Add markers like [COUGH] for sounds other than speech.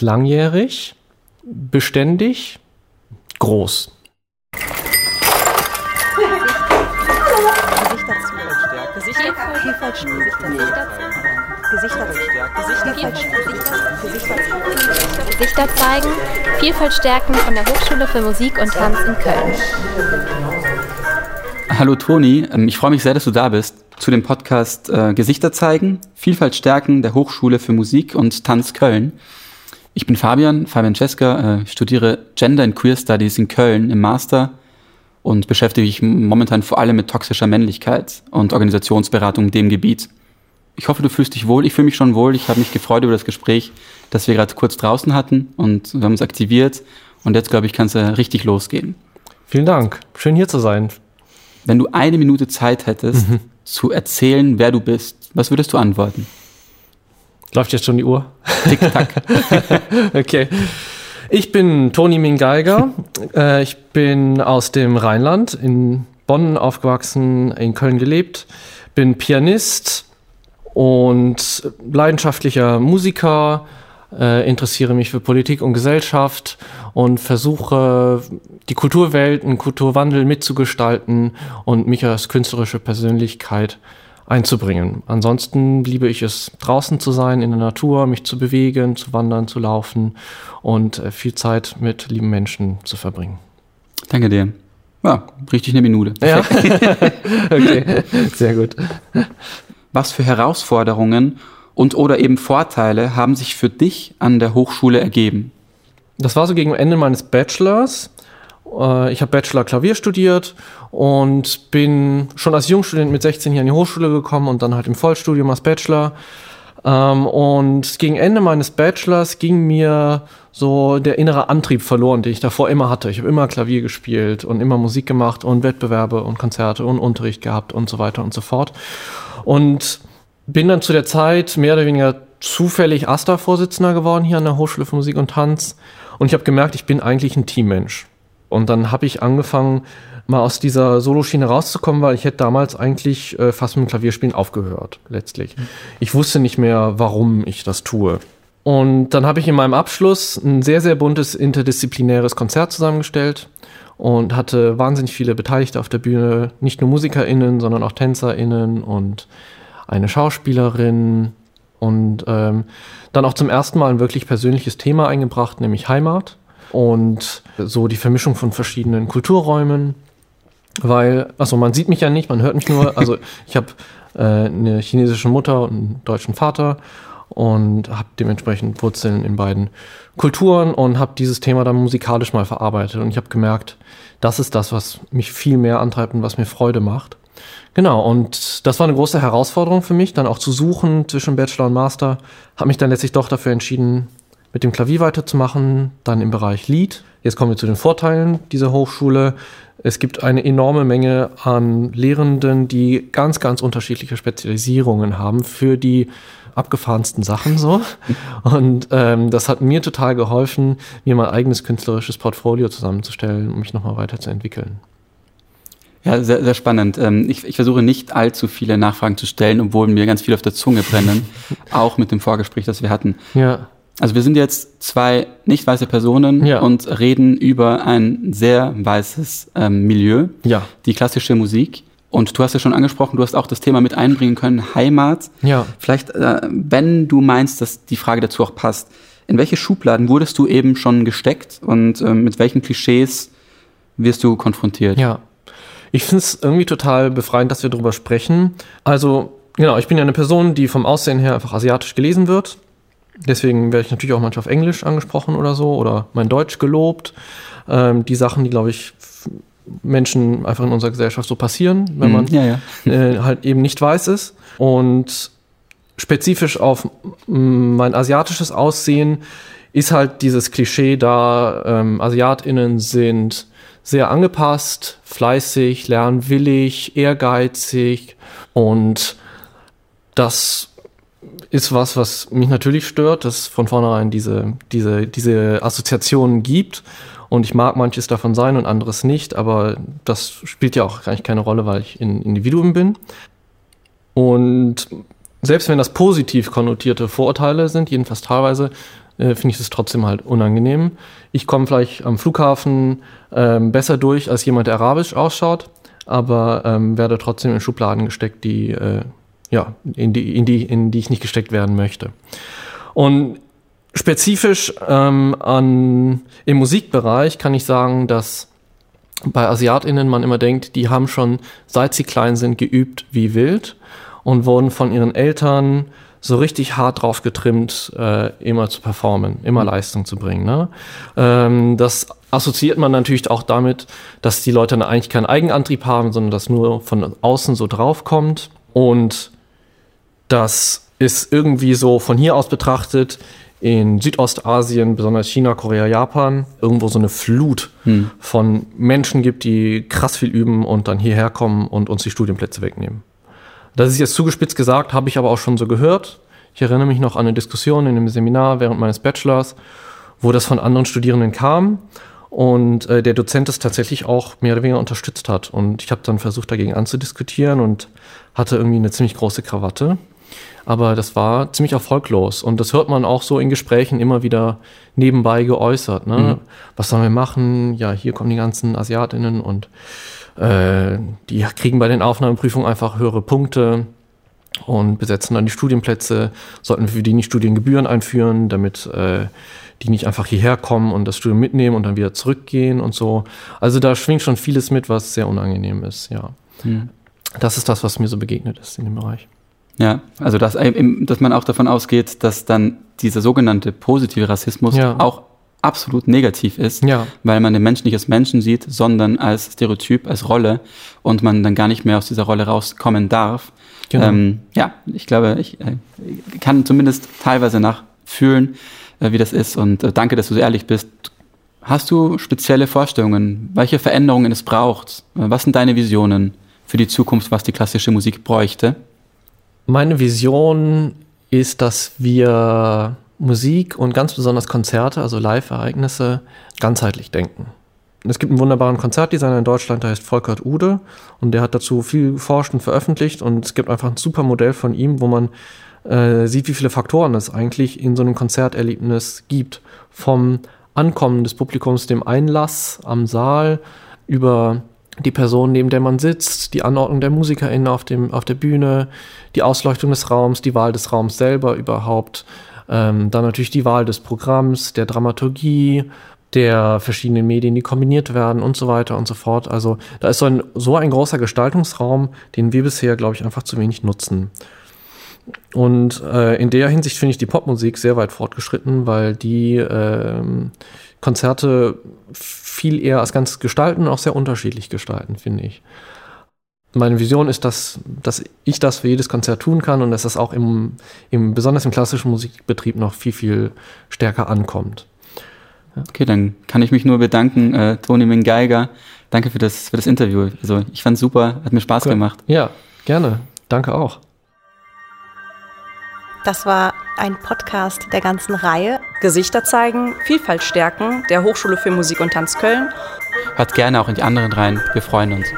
Langjährig, beständig, groß. Gesichter zeigen, Vielfalt stärken von der Hochschule für Musik und Tanz in Köln. Hallo Toni, ähm, ich freue mich sehr, dass du da bist zu dem Podcast äh, Gesichter zeigen, Vielfalt stärken der Hochschule für Musik und Tanz Köln. Ich bin Fabian, Fabian Cesca, äh, studiere Gender and Queer Studies in Köln im Master und beschäftige mich momentan vor allem mit toxischer Männlichkeit und Organisationsberatung in dem Gebiet. Ich hoffe, du fühlst dich wohl. Ich fühle mich schon wohl. Ich habe mich gefreut über das Gespräch, das wir gerade kurz draußen hatten und wir haben uns aktiviert. Und jetzt, glaube ich, kann es ja richtig losgehen. Vielen Dank. Schön hier zu sein. Wenn du eine Minute Zeit hättest, mhm. zu erzählen, wer du bist, was würdest du antworten? Läuft jetzt schon die Uhr? Tick-Tack. [LAUGHS] okay. Ich bin Toni Mingeiger. Äh, ich bin aus dem Rheinland, in Bonn aufgewachsen, in Köln gelebt, bin Pianist, und leidenschaftlicher Musiker, äh, interessiere mich für Politik und Gesellschaft und versuche die Kulturwelt, einen Kulturwandel mitzugestalten und mich als künstlerische Persönlichkeit einzubringen. Ansonsten liebe ich es, draußen zu sein, in der Natur, mich zu bewegen, zu wandern, zu laufen und äh, viel Zeit mit lieben Menschen zu verbringen. Danke dir. Ja, richtig eine Minute. Ja. [LAUGHS] [LAUGHS] okay, sehr gut was für Herausforderungen und oder eben Vorteile haben sich für dich an der Hochschule ergeben? Das war so gegen Ende meines Bachelors. Äh, ich habe Bachelor Klavier studiert und bin schon als Jungstudent mit 16 hier an die Hochschule gekommen und dann halt im Vollstudium als Bachelor. Ähm, und gegen Ende meines Bachelors ging mir so der innere Antrieb verloren, den ich davor immer hatte. Ich habe immer Klavier gespielt und immer Musik gemacht und Wettbewerbe und Konzerte und Unterricht gehabt und so weiter und so fort. Und bin dann zu der Zeit mehr oder weniger zufällig AStA-Vorsitzender geworden hier an der Hochschule für Musik und Tanz. Und ich habe gemerkt, ich bin eigentlich ein Teammensch. Und dann habe ich angefangen, mal aus dieser Soloschiene rauszukommen, weil ich hätte damals eigentlich äh, fast mit dem Klavierspielen aufgehört, letztlich. Ich wusste nicht mehr, warum ich das tue. Und dann habe ich in meinem Abschluss ein sehr, sehr buntes interdisziplinäres Konzert zusammengestellt und hatte wahnsinnig viele Beteiligte auf der Bühne, nicht nur MusikerInnen, sondern auch TänzerInnen und eine Schauspielerin und ähm, dann auch zum ersten Mal ein wirklich persönliches Thema eingebracht, nämlich Heimat und so die Vermischung von verschiedenen Kulturräumen, weil, also man sieht mich ja nicht, man hört mich nur, also ich habe äh, eine chinesische Mutter und einen deutschen Vater und habe dementsprechend Wurzeln in beiden Kulturen und habe dieses Thema dann musikalisch mal verarbeitet. Und ich habe gemerkt, das ist das, was mich viel mehr antreibt und was mir Freude macht. Genau, und das war eine große Herausforderung für mich, dann auch zu suchen zwischen Bachelor und Master. Habe mich dann letztlich doch dafür entschieden, mit dem Klavier weiterzumachen, dann im Bereich Lied. Jetzt kommen wir zu den Vorteilen dieser Hochschule. Es gibt eine enorme Menge an Lehrenden, die ganz, ganz unterschiedliche Spezialisierungen haben für die abgefahrensten Sachen so. [LAUGHS] Und ähm, das hat mir total geholfen, mir mein eigenes künstlerisches Portfolio zusammenzustellen, um mich nochmal weiterzuentwickeln. Ja, sehr, sehr spannend. Ähm, ich, ich versuche nicht allzu viele Nachfragen zu stellen, obwohl mir ganz viel auf der Zunge brennen. [LAUGHS] auch mit dem Vorgespräch, das wir hatten. Ja. Also wir sind jetzt zwei nicht weiße Personen ja. und reden über ein sehr weißes ähm, Milieu, ja. die klassische Musik. Und du hast ja schon angesprochen, du hast auch das Thema mit einbringen können, Heimat. Ja. Vielleicht, äh, wenn du meinst, dass die Frage dazu auch passt, in welche Schubladen wurdest du eben schon gesteckt und äh, mit welchen Klischees wirst du konfrontiert? Ja. Ich finde es irgendwie total befreiend, dass wir darüber sprechen. Also, genau, ich bin ja eine Person, die vom Aussehen her einfach asiatisch gelesen wird. Deswegen werde ich natürlich auch manchmal auf Englisch angesprochen oder so oder mein Deutsch gelobt. Ähm, die Sachen, die, glaube ich, Menschen einfach in unserer Gesellschaft so passieren, wenn man mhm, ja, ja. Äh, halt eben nicht weiß ist. Und spezifisch auf mein asiatisches Aussehen ist halt dieses Klischee da, ähm, AsiatInnen sind sehr angepasst, fleißig, lernwillig, ehrgeizig und das ist was, was mich natürlich stört, dass von vornherein diese, diese, diese Assoziationen gibt und ich mag manches davon sein und anderes nicht, aber das spielt ja auch eigentlich keine Rolle, weil ich ein Individuum bin. Und selbst wenn das positiv konnotierte Vorurteile sind, jedenfalls teilweise, äh, finde ich es trotzdem halt unangenehm. Ich komme vielleicht am Flughafen ähm, besser durch als jemand, der arabisch ausschaut, aber ähm, werde trotzdem in Schubladen gesteckt, die, äh, ja, in die, in, die, in die ich nicht gesteckt werden möchte. Und spezifisch ähm, an, im Musikbereich kann ich sagen, dass bei AsiatInnen man immer denkt, die haben schon, seit sie klein sind, geübt wie wild und wurden von ihren Eltern so richtig hart drauf getrimmt, äh, immer zu performen, immer. Leistung zu bringen. Ne? Ähm, das assoziiert man natürlich auch damit, dass die Leute eigentlich keinen Eigenantrieb haben, sondern dass nur von außen so draufkommt. Und das ist irgendwie so von hier aus betrachtet in Südostasien, besonders China, Korea, Japan, irgendwo so eine Flut hm. von Menschen gibt, die krass viel üben und dann hierher kommen und uns die Studienplätze wegnehmen. Das ist jetzt zugespitzt gesagt, habe ich aber auch schon so gehört. Ich erinnere mich noch an eine Diskussion in einem Seminar während meines Bachelors, wo das von anderen Studierenden kam und äh, der Dozent das tatsächlich auch mehr oder weniger unterstützt hat. Und ich habe dann versucht, dagegen anzudiskutieren und hatte irgendwie eine ziemlich große Krawatte. Aber das war ziemlich erfolglos. Und das hört man auch so in Gesprächen immer wieder nebenbei geäußert. Ne? Mhm. Was sollen wir machen? Ja, hier kommen die ganzen Asiatinnen und äh, die kriegen bei den Aufnahmeprüfungen einfach höhere Punkte und besetzen dann die Studienplätze. Sollten wir für die nicht Studiengebühren einführen, damit äh, die nicht einfach hierher kommen und das Studium mitnehmen und dann wieder zurückgehen und so. Also da schwingt schon vieles mit, was sehr unangenehm ist, ja. Mhm. Das ist das, was mir so begegnet ist in dem Bereich. Ja, also dass, dass man auch davon ausgeht, dass dann dieser sogenannte positive Rassismus ja. auch absolut negativ ist, ja. weil man den Menschen nicht als Menschen sieht, sondern als Stereotyp, als Rolle und man dann gar nicht mehr aus dieser Rolle rauskommen darf. Genau. Ähm, ja, ich glaube, ich äh, kann zumindest teilweise nachfühlen, äh, wie das ist und äh, danke, dass du so ehrlich bist. Hast du spezielle Vorstellungen, welche Veränderungen es braucht? Äh, was sind deine Visionen für die Zukunft, was die klassische Musik bräuchte? Meine Vision ist, dass wir Musik und ganz besonders Konzerte, also Live-Ereignisse, ganzheitlich denken. Es gibt einen wunderbaren Konzertdesigner in Deutschland, der heißt Volkert Ude und der hat dazu viel geforscht und veröffentlicht und es gibt einfach ein super Modell von ihm, wo man äh, sieht, wie viele Faktoren es eigentlich in so einem Konzerterlebnis gibt. Vom Ankommen des Publikums, dem Einlass am Saal, über die Person, neben der man sitzt, die Anordnung der MusikerInnen auf, dem, auf der Bühne, die Ausleuchtung des Raums, die Wahl des Raums selber überhaupt, ähm, dann natürlich die Wahl des Programms, der Dramaturgie, der verschiedenen Medien, die kombiniert werden und so weiter und so fort. Also da ist so ein, so ein großer Gestaltungsraum, den wir bisher, glaube ich, einfach zu wenig nutzen. Und äh, in der Hinsicht finde ich die Popmusik sehr weit fortgeschritten, weil die äh, Konzerte viel eher als ganz gestalten und auch sehr unterschiedlich gestalten, finde ich. Meine Vision ist, dass, dass ich das für jedes Konzert tun kann und dass das auch im, im besonders im klassischen Musikbetrieb noch viel, viel stärker ankommt. Okay, dann kann ich mich nur bedanken, äh, Toni Mingeiger. Danke für das, für das Interview. Also ich fand es super, hat mir Spaß cool. gemacht. Ja, gerne. Danke auch. Das war ein Podcast der ganzen Reihe. Gesichter zeigen, Vielfalt stärken, der Hochschule für Musik und Tanz Köln. Hört gerne auch in die anderen rein. Wir freuen uns.